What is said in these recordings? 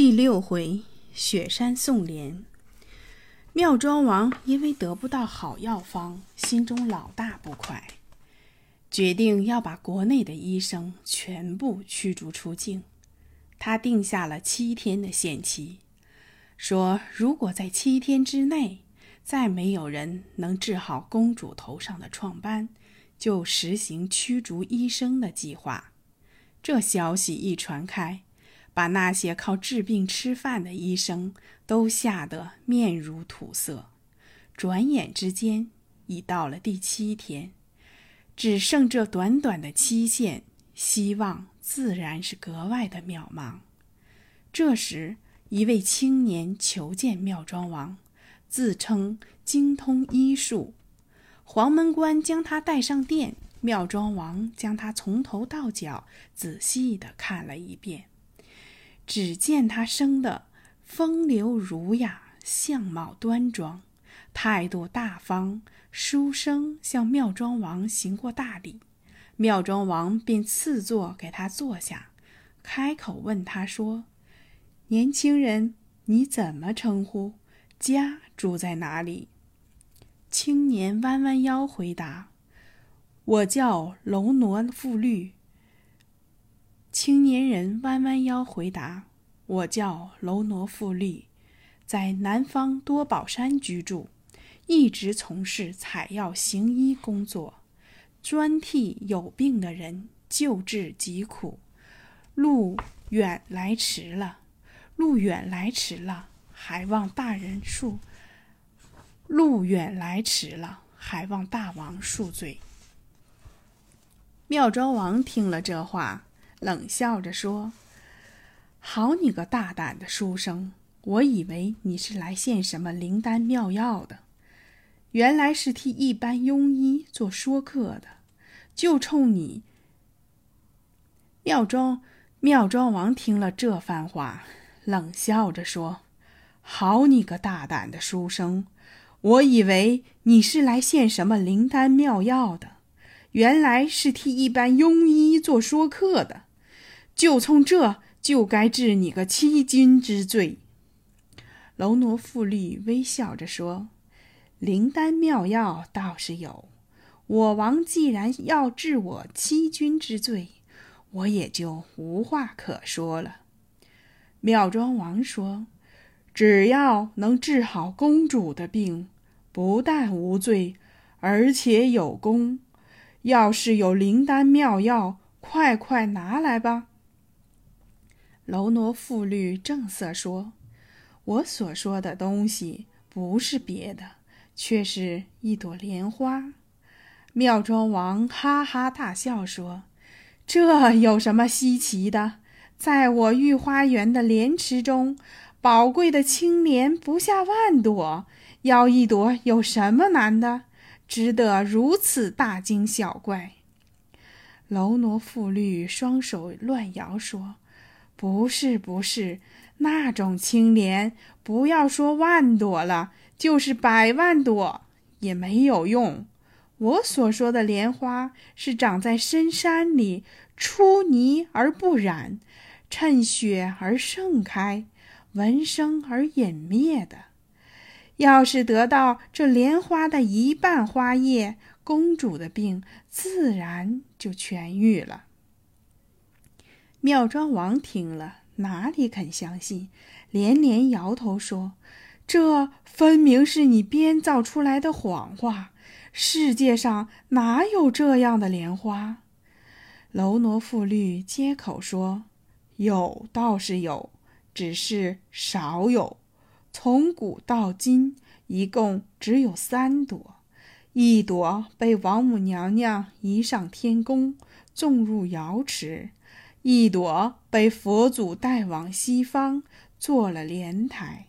第六回，雪山送莲。妙庄王因为得不到好药方，心中老大不快，决定要把国内的医生全部驱逐出境。他定下了七天的限期，说如果在七天之内再没有人能治好公主头上的创斑，就实行驱逐医生的计划。这消息一传开。把那些靠治病吃饭的医生都吓得面如土色。转眼之间，已到了第七天，只剩这短短的期限，希望自然是格外的渺茫。这时，一位青年求见妙庄王，自称精通医术。黄门官将他带上殿，妙庄王将他从头到脚仔细地看了一遍。只见他生的风流儒雅，相貌端庄，态度大方，书生向妙庄王行过大礼，妙庄王便赐座给他坐下，开口问他说：“年轻人，你怎么称呼？家住在哪里？”青年弯弯腰回答：“我叫楼挪富律。”青年人弯弯腰回答：“我叫楼挪富利，在南方多宝山居住，一直从事采药行医工作，专替有病的人救治疾苦。路远来迟了，路远来迟了，还望大人恕。路远来迟了，还望大王恕罪。”妙庄王听了这话。冷笑着说：“好你个大胆的书生！我以为你是来献什么灵丹妙药的，原来是替一般庸医做说客的。就冲你！”妙庄妙庄王听了这番话，冷笑着说：“好你个大胆的书生！我以为你是来献什么灵丹妙药的，原来是替一般庸医做说客的。”就冲这，就该治你个欺君之罪。楼挪富律微笑着说：“灵丹妙药倒是有，我王既然要治我欺君之罪，我也就无话可说了。”妙庄王说：“只要能治好公主的病，不但无罪，而且有功。要是有灵丹妙药，快快拿来吧。”楼挪富律正色说：“我所说的东西不是别的，却是一朵莲花。”妙庄王哈哈大笑说：“这有什么稀奇的？在我御花园的莲池中，宝贵的青莲不下万朵，要一朵有什么难的？值得如此大惊小怪？”楼挪富律双手乱摇说。不是不是，那种青莲，不要说万朵了，就是百万朵也没有用。我所说的莲花，是长在深山里，出泥而不染，趁雪而盛开，闻声而隐灭的。要是得到这莲花的一半花叶，公主的病自然就痊愈了。妙庄王听了，哪里肯相信，连连摇头说：“这分明是你编造出来的谎话。世界上哪有这样的莲花？”楼挪富律接口说：“有倒是有，只是少有。从古到今，一共只有三朵，一朵被王母娘娘移上天宫，种入瑶池。”一朵被佛祖带往西方做了莲台，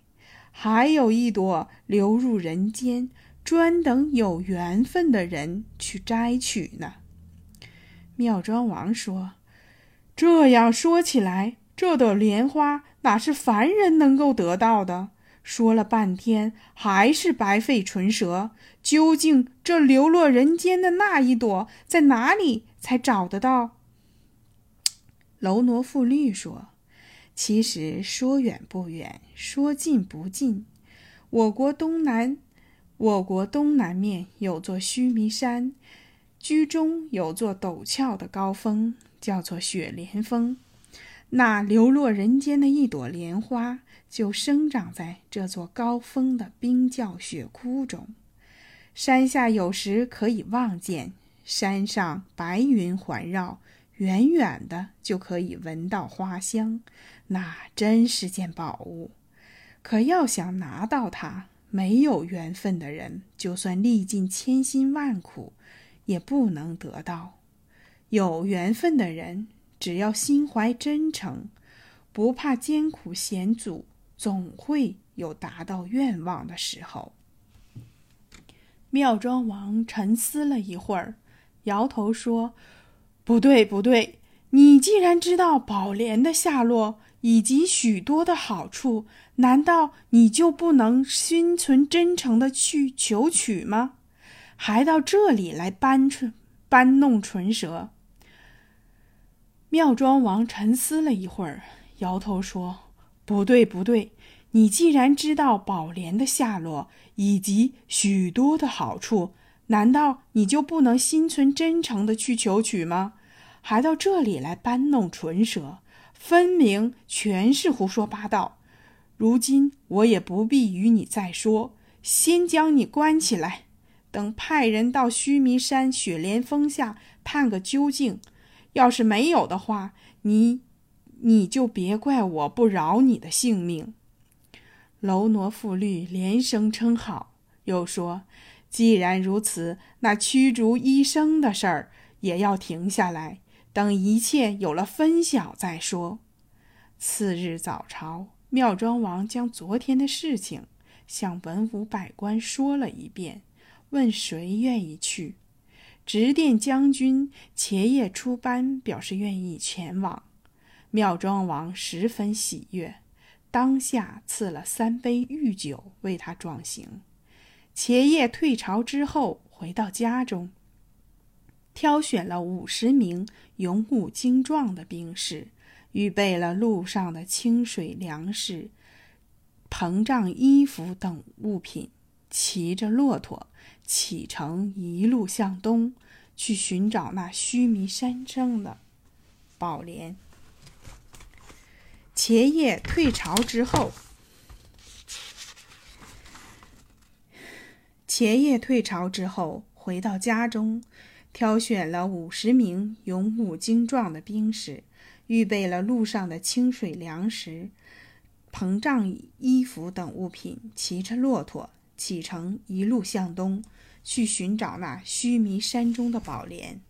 还有一朵流入人间，专等有缘分的人去摘取呢。妙庄王说：“这样说起来，这朵莲花哪是凡人能够得到的？说了半天还是白费唇舌。究竟这流落人间的那一朵在哪里才找得到？”楼挪富律说：“其实说远不远，说近不近。我国东南，我国东南面有座须弥山，居中有座陡峭的高峰，叫做雪莲峰。那流落人间的一朵莲花，就生长在这座高峰的冰窖雪窟中。山下有时可以望见，山上白云环绕，远远的就可以闻到花香，那真是件宝物。可要想拿到它，没有缘分的人，就算历尽千辛万苦，也不能得到；有缘分的人，只要心怀真诚，不怕艰苦险阻，总会有达到愿望的时候。妙庄王沉思了一会儿，摇头说：“不对，不对！你既然知道宝莲的下落以及许多的好处，难道你就不能心存真诚的去求取吗？还到这里来搬出搬弄唇舌？”妙庄王沉思了一会儿，摇头说：“不对，不对！你既然知道宝莲的下落以及许多的好处，难道你就不能心存真诚的去求取吗？还到这里来搬弄唇舌，分明全是胡说八道！如今我也不必与你再说，先将你关起来，等派人到须弥山雪莲峰下探个究竟。”要是没有的话，你你就别怪我不饶你的性命。楼挪富律连声称好，又说：“既然如此，那驱逐医生的事儿也要停下来，等一切有了分晓再说。”次日早朝，妙庄王将昨天的事情向文武百官说了一遍，问谁愿意去。直殿将军茄叶出班，表示愿意前往。妙庄王十分喜悦，当下赐了三杯御酒为他壮行。茄叶退朝之后，回到家中，挑选了五十名勇武精壮的兵士，预备了路上的清水粮食、膨胀衣服等物品，骑着骆驼。启程，一路向东，去寻找那须弥山上的宝莲。茄叶退朝之后，前夜退朝之后，回到家中，挑选了五十名勇武精壮的兵士，预备了路上的清水粮食、膨胀衣服等物品，骑着骆驼启程，一路向东。去寻找那须弥山中的宝莲。